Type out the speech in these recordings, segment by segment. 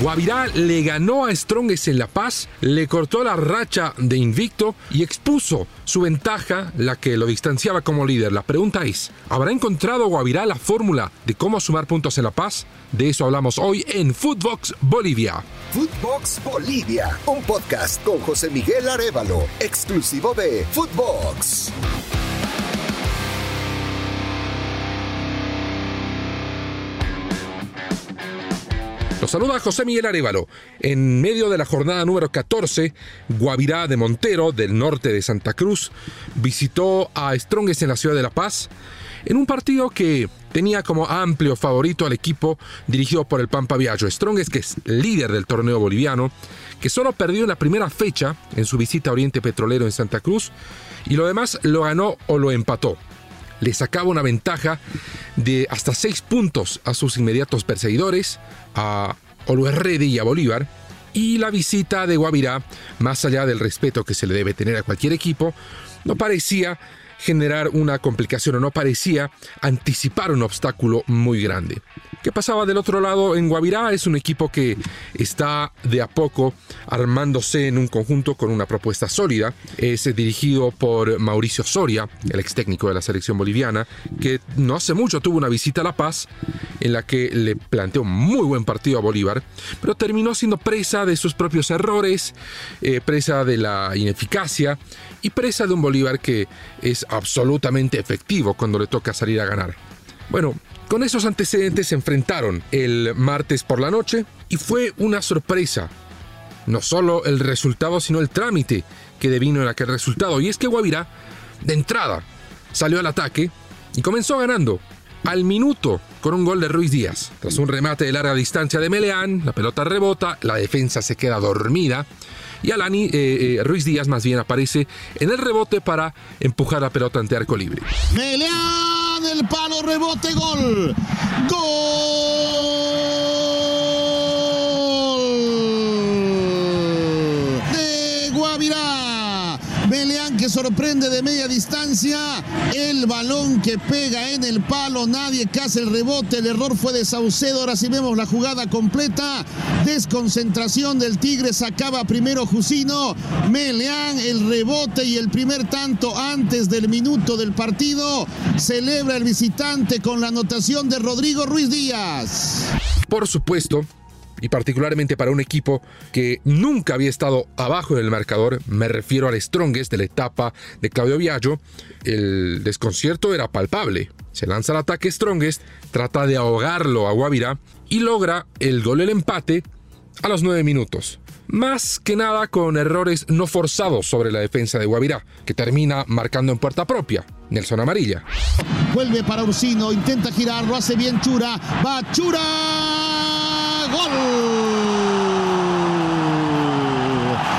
Guavirá le ganó a Strongest en La Paz, le cortó la racha de invicto y expuso su ventaja, la que lo distanciaba como líder. La pregunta es, ¿habrá encontrado Guavirá la fórmula de cómo sumar puntos en La Paz? De eso hablamos hoy en Footbox Bolivia. Footbox Bolivia, un podcast con José Miguel Arevalo, exclusivo de Footbox. Saluda José Miguel Arevalo. En medio de la jornada número 14, Guavirá de Montero, del norte de Santa Cruz, visitó a Strongest en la ciudad de La Paz en un partido que tenía como amplio favorito al equipo dirigido por el Pampa Viaggio. Strongest, que es líder del torneo boliviano, que solo perdió en la primera fecha en su visita a Oriente Petrolero en Santa Cruz y lo demás lo ganó o lo empató le sacaba una ventaja de hasta 6 puntos a sus inmediatos perseguidores, a Oluerredi y a Bolívar, y la visita de Guavirá, más allá del respeto que se le debe tener a cualquier equipo, no parecía generar una complicación o no parecía anticipar un obstáculo muy grande. ¿Qué pasaba del otro lado en Guavirá? Es un equipo que está de a poco armándose en un conjunto con una propuesta sólida. Es dirigido por Mauricio Soria, el ex técnico de la selección boliviana, que no hace mucho tuvo una visita a La Paz en la que le planteó un muy buen partido a Bolívar, pero terminó siendo presa de sus propios errores, eh, presa de la ineficacia y presa de un Bolívar que es absolutamente efectivo cuando le toca salir a ganar. Bueno, con esos antecedentes se enfrentaron el martes por la noche y fue una sorpresa. No solo el resultado, sino el trámite que devino en aquel resultado. Y es que Guavirá, de entrada, salió al ataque y comenzó ganando al minuto con un gol de Ruiz Díaz. Tras un remate de larga distancia de Meleán, la pelota rebota, la defensa se queda dormida y Alani, eh, eh, Ruiz Díaz más bien aparece en el rebote para empujar la pelota ante arco libre. Meleán, el palo, rebote, gol. Gol sorprende de media distancia. El balón que pega en el palo. Nadie casi el rebote. El error fue de Saucedo. Ahora sí vemos la jugada completa. Desconcentración del Tigre. Sacaba primero Jusino. Meleán el rebote y el primer tanto antes del minuto del partido. Celebra el visitante con la anotación de Rodrigo Ruiz Díaz. Por supuesto, y particularmente para un equipo que nunca había estado abajo en el marcador, me refiero al Strongest de la etapa de Claudio Viallo, el desconcierto era palpable. Se lanza al ataque Strongest, trata de ahogarlo a Guavirá y logra el gol el empate a los nueve minutos. Más que nada con errores no forzados sobre la defensa de Guavirá, que termina marcando en puerta propia. Nelson Amarilla. Vuelve para Ursino, intenta girar, lo hace bien Chura, va Chura, gol.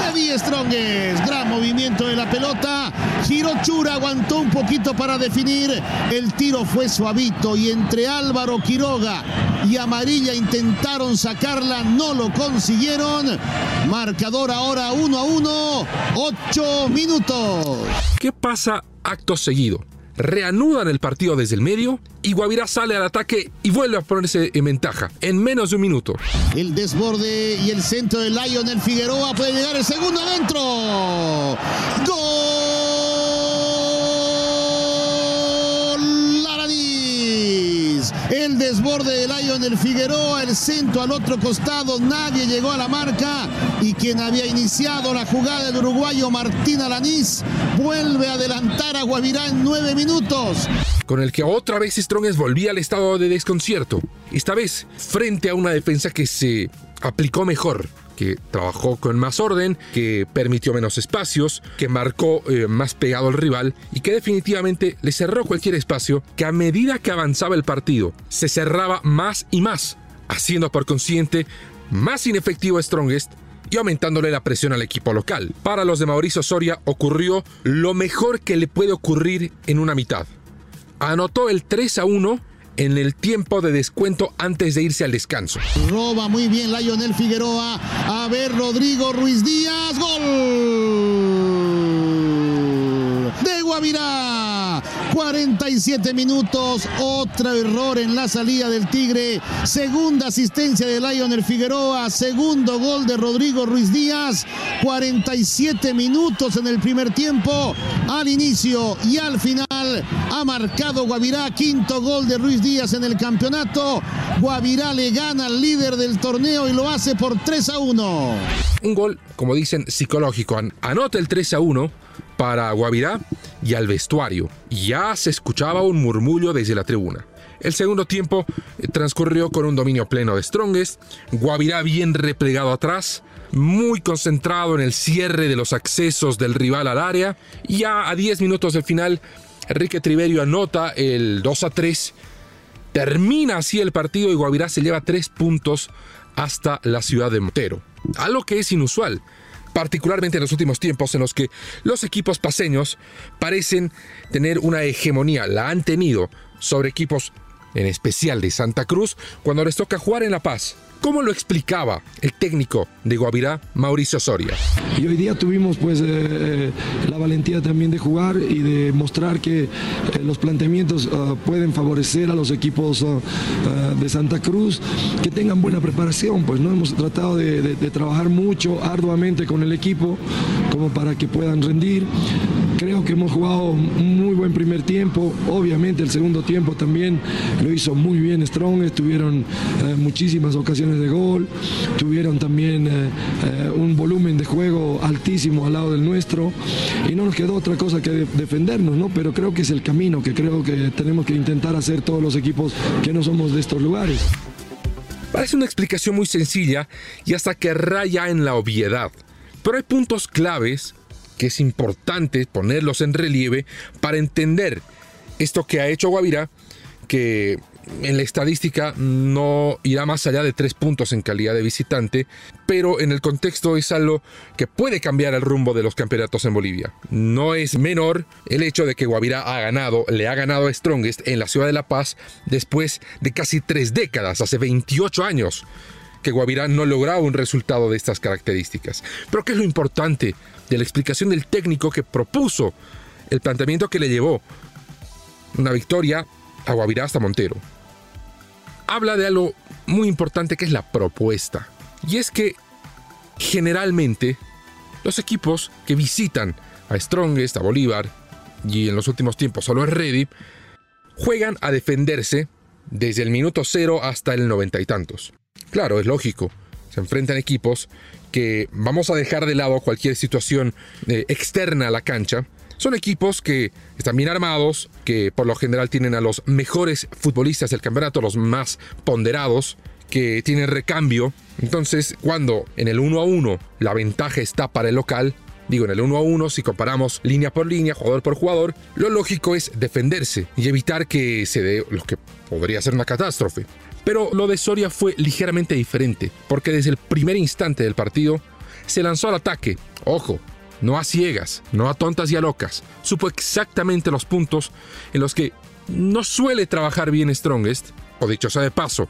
De Die Strongest, gran movimiento de la pelota, giró Chura, aguantó un poquito para definir, el tiro fue suavito y entre Álvaro Quiroga y Amarilla intentaron sacarla, no lo consiguieron. Marcador ahora 1 a 1, 8 minutos. ¿Qué pasa acto seguido? Reanudan el partido desde el medio y Guavirá sale al ataque y vuelve a ponerse en ventaja en menos de un minuto. El desborde y el centro de Lionel Figueroa puede llegar el segundo adentro. Gol El desborde de Lionel Figueroa, el centro al otro costado, nadie llegó a la marca y quien había iniciado la jugada del uruguayo Martín Alanís vuelve a adelantar a Guavirá en nueve minutos. Con el que otra vez Strongest volvía al estado de desconcierto. Esta vez frente a una defensa que se aplicó mejor, que trabajó con más orden, que permitió menos espacios, que marcó eh, más pegado al rival y que definitivamente le cerró cualquier espacio que a medida que avanzaba el partido se cerraba más y más, haciendo por consiguiente más inefectivo a Strongest y aumentándole la presión al equipo local. Para los de Mauricio Soria ocurrió lo mejor que le puede ocurrir en una mitad. Anotó el 3 a 1 en el tiempo de descuento antes de irse al descanso. Roba muy bien Lionel Figueroa. A ver, Rodrigo Ruiz Díaz. Gol de Guavirá. 47 minutos, otro error en la salida del Tigre. Segunda asistencia de Lionel Figueroa, segundo gol de Rodrigo Ruiz Díaz. 47 minutos en el primer tiempo, al inicio y al final ha marcado Guavirá, quinto gol de Ruiz Díaz en el campeonato. Guavirá le gana al líder del torneo y lo hace por 3 a 1. Un gol, como dicen, psicológico. Anota el 3 a 1 para Guavirá y al vestuario. Ya se escuchaba un murmullo desde la tribuna. El segundo tiempo eh, transcurrió con un dominio pleno de Strongest, Guavirá bien replegado atrás, muy concentrado en el cierre de los accesos del rival al área, ya a 10 minutos del final, Enrique Triverio anota el 2 a 3, termina así el partido y Guavirá se lleva 3 puntos hasta la ciudad de Montero, algo que es inusual particularmente en los últimos tiempos en los que los equipos paseños parecen tener una hegemonía, la han tenido sobre equipos en especial de Santa Cruz, cuando les toca jugar en La Paz. ¿Cómo lo explicaba el técnico de Guavirá, Mauricio Soria? Y hoy día tuvimos pues eh, eh, la valentía también de jugar y de mostrar que eh, los planteamientos uh, pueden favorecer a los equipos uh, uh, de Santa Cruz, que tengan buena preparación, pues no hemos tratado de trabajar mucho, arduamente con el equipo, como para que puedan rendir. Creo que hemos jugado un muy buen primer tiempo, obviamente el segundo tiempo también lo hizo muy bien Strong, tuvieron muchísimas ocasiones de gol, tuvieron también eh, eh, un volumen de juego altísimo al lado del nuestro y no nos quedó otra cosa que de defendernos, ¿no? Pero creo que es el camino que creo que tenemos que intentar hacer todos los equipos que no somos de estos lugares. Parece una explicación muy sencilla y hasta que raya en la obviedad, pero hay puntos claves que es importante ponerlos en relieve para entender esto que ha hecho Guavirá, que en la estadística no irá más allá de tres puntos en calidad de visitante, pero en el contexto es algo que puede cambiar el rumbo de los campeonatos en Bolivia. No es menor el hecho de que Guavirá ha ganado, le ha ganado a Strongest en la ciudad de La Paz después de casi tres décadas, hace 28 años que Guavirá no lograba un resultado de estas características. Pero ¿qué es lo importante de la explicación del técnico que propuso el planteamiento que le llevó una victoria a Guavirá hasta Montero? Habla de algo muy importante que es la propuesta. Y es que generalmente los equipos que visitan a Strongest, a Bolívar y en los últimos tiempos solo a Ready, juegan a defenderse desde el minuto cero hasta el noventa y tantos. Claro, es lógico. Se enfrentan equipos que vamos a dejar de lado cualquier situación eh, externa a la cancha. Son equipos que están bien armados, que por lo general tienen a los mejores futbolistas del campeonato, los más ponderados, que tienen recambio. Entonces, cuando en el 1 a 1 la ventaja está para el local, digo en el 1 a 1, si comparamos línea por línea, jugador por jugador, lo lógico es defenderse y evitar que se dé lo que podría ser una catástrofe. Pero lo de Soria fue ligeramente diferente, porque desde el primer instante del partido se lanzó al ataque. Ojo, no a ciegas, no a tontas y a locas. Supo exactamente los puntos en los que no suele trabajar bien Strongest, o dicho sea de paso,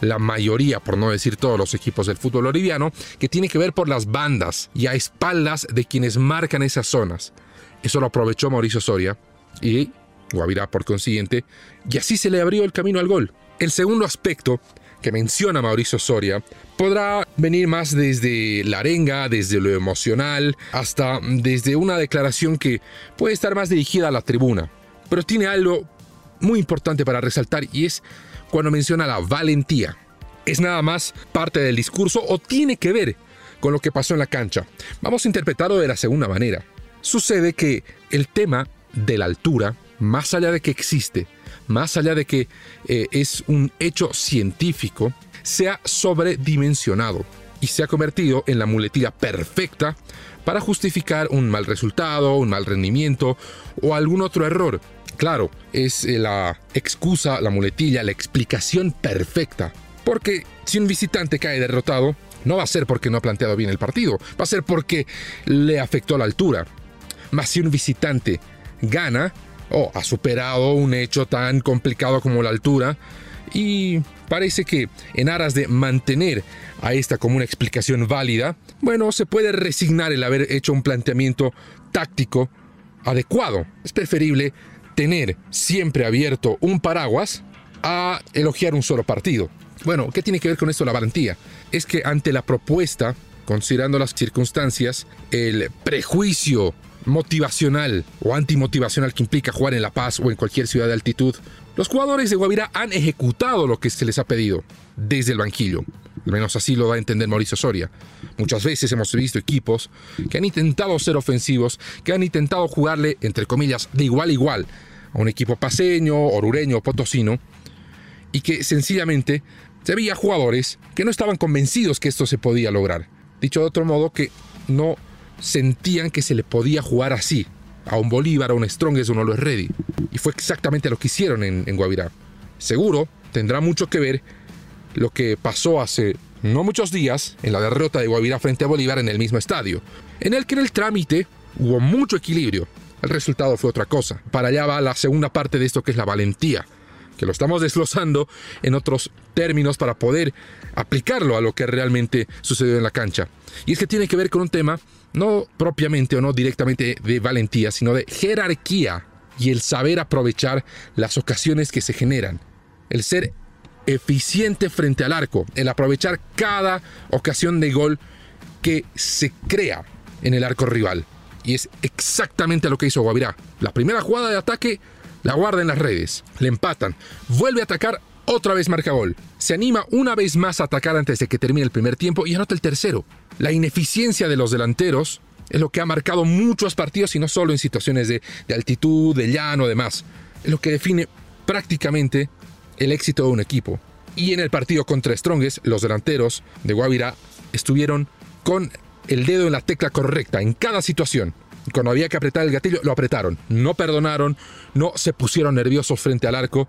la mayoría, por no decir todos los equipos del fútbol boliviano, que tiene que ver por las bandas y a espaldas de quienes marcan esas zonas. Eso lo aprovechó Mauricio Soria y Guavirá por consiguiente, y así se le abrió el camino al gol. El segundo aspecto que menciona Mauricio Soria podrá venir más desde la arenga, desde lo emocional, hasta desde una declaración que puede estar más dirigida a la tribuna. Pero tiene algo muy importante para resaltar y es cuando menciona la valentía. ¿Es nada más parte del discurso o tiene que ver con lo que pasó en la cancha? Vamos a interpretarlo de la segunda manera. Sucede que el tema de la altura, más allá de que existe, más allá de que eh, es un hecho científico, se ha sobredimensionado y se ha convertido en la muletilla perfecta para justificar un mal resultado, un mal rendimiento o algún otro error. Claro, es eh, la excusa, la muletilla, la explicación perfecta. Porque si un visitante cae derrotado, no va a ser porque no ha planteado bien el partido, va a ser porque le afectó la altura. Mas si un visitante gana, o ha superado un hecho tan complicado como la altura, y parece que en aras de mantener a esta como una explicación válida, bueno, se puede resignar el haber hecho un planteamiento táctico adecuado. Es preferible tener siempre abierto un paraguas a elogiar un solo partido. Bueno, ¿qué tiene que ver con esto la valentía? Es que ante la propuesta, considerando las circunstancias, el prejuicio motivacional o antimotivacional que implica jugar en La Paz o en cualquier ciudad de altitud, los jugadores de Guavirá han ejecutado lo que se les ha pedido desde el banquillo. Al menos así lo va a entender Mauricio Soria. Muchas veces hemos visto equipos que han intentado ser ofensivos, que han intentado jugarle, entre comillas, de igual a igual a un equipo paseño, orureño, potosino, y que sencillamente se veía jugadores que no estaban convencidos que esto se podía lograr. Dicho de otro modo, que no sentían que se le podía jugar así, a un Bolívar, a un Strongest, uno lo es ready. Y fue exactamente lo que hicieron en, en Guavirá. Seguro tendrá mucho que ver lo que pasó hace no muchos días en la derrota de Guavirá frente a Bolívar en el mismo estadio, en el que en el trámite hubo mucho equilibrio. El resultado fue otra cosa. Para allá va la segunda parte de esto que es la valentía, que lo estamos desglosando en otros términos para poder aplicarlo a lo que realmente sucedió en la cancha. Y es que tiene que ver con un tema no propiamente o no directamente de valentía, sino de jerarquía y el saber aprovechar las ocasiones que se generan. El ser eficiente frente al arco, el aprovechar cada ocasión de gol que se crea en el arco rival. Y es exactamente lo que hizo Guavirá. La primera jugada de ataque la guarda en las redes, le empatan, vuelve a atacar, otra vez marca gol. Se anima una vez más a atacar antes de que termine el primer tiempo y anota el tercero. La ineficiencia de los delanteros es lo que ha marcado muchos partidos y no solo en situaciones de, altitud, de llano, demás. Es lo que define prácticamente el éxito de un equipo. Y en el partido contra Strongest, los delanteros de Guavirá estuvieron con el dedo en la tecla correcta en cada situación. Cuando había que apretar el gatillo, lo apretaron. No perdonaron, no se pusieron nerviosos frente al arco,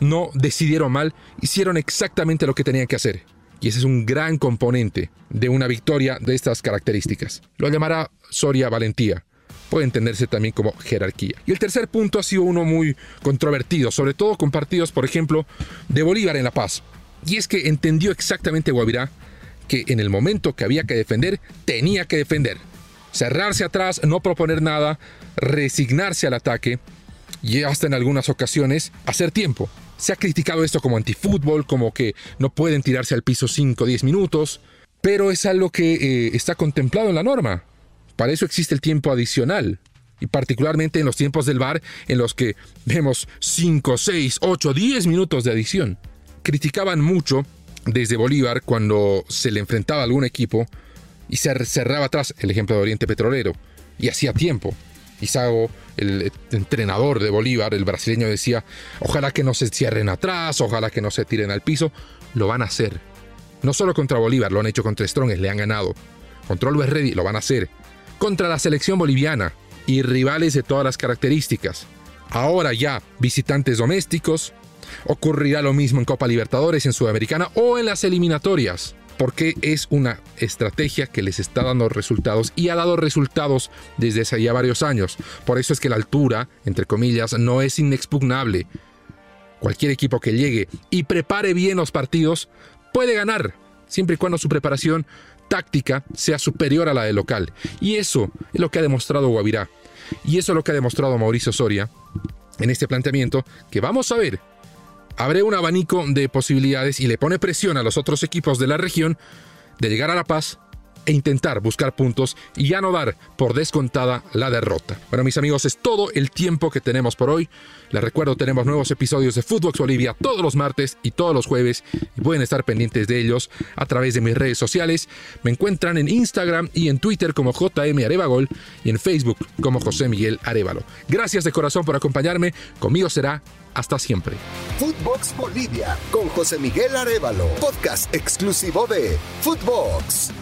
no decidieron mal, hicieron exactamente lo que tenían que hacer. Y ese es un gran componente de una victoria de estas características. Lo llamará Soria valentía puede entenderse también como jerarquía. Y el tercer punto ha sido uno muy controvertido, sobre todo con partidos, por ejemplo, de Bolívar en La Paz. Y es que entendió exactamente Guavirá que en el momento que había que defender, tenía que defender. Cerrarse atrás, no proponer nada, resignarse al ataque y hasta en algunas ocasiones hacer tiempo. Se ha criticado esto como antifútbol, como que no pueden tirarse al piso 5 o 10 minutos, pero es algo que eh, está contemplado en la norma. Para eso existe el tiempo adicional. Y particularmente en los tiempos del bar en los que vemos 5, 6, 8, 10 minutos de adición. Criticaban mucho desde Bolívar cuando se le enfrentaba a algún equipo y se cerraba atrás, el ejemplo de Oriente Petrolero, y hacía tiempo. Isago, el entrenador de Bolívar, el brasileño, decía, ojalá que no se cierren atrás, ojalá que no se tiren al piso. Lo van a hacer. No solo contra Bolívar, lo han hecho contra Strongest, le han ganado. Contra Always Ready, lo van a hacer contra la selección boliviana y rivales de todas las características. Ahora ya visitantes domésticos, ocurrirá lo mismo en Copa Libertadores, en Sudamericana o en las eliminatorias, porque es una estrategia que les está dando resultados y ha dado resultados desde hace ya varios años. Por eso es que la altura, entre comillas, no es inexpugnable. Cualquier equipo que llegue y prepare bien los partidos puede ganar, siempre y cuando su preparación táctica sea superior a la del local. Y eso es lo que ha demostrado Guavirá. Y eso es lo que ha demostrado Mauricio Soria en este planteamiento, que vamos a ver. Abre un abanico de posibilidades y le pone presión a los otros equipos de la región de llegar a La Paz e intentar buscar puntos y ya no dar por descontada la derrota. Bueno, mis amigos, es todo el tiempo que tenemos por hoy. Les recuerdo, tenemos nuevos episodios de Footbox Bolivia todos los martes y todos los jueves y pueden estar pendientes de ellos a través de mis redes sociales. Me encuentran en Instagram y en Twitter como JM Arevagol y en Facebook como José Miguel Arevalo. Gracias de corazón por acompañarme. Conmigo será hasta siempre. Footbox Bolivia con José Miguel Arevalo, podcast exclusivo de Footbox.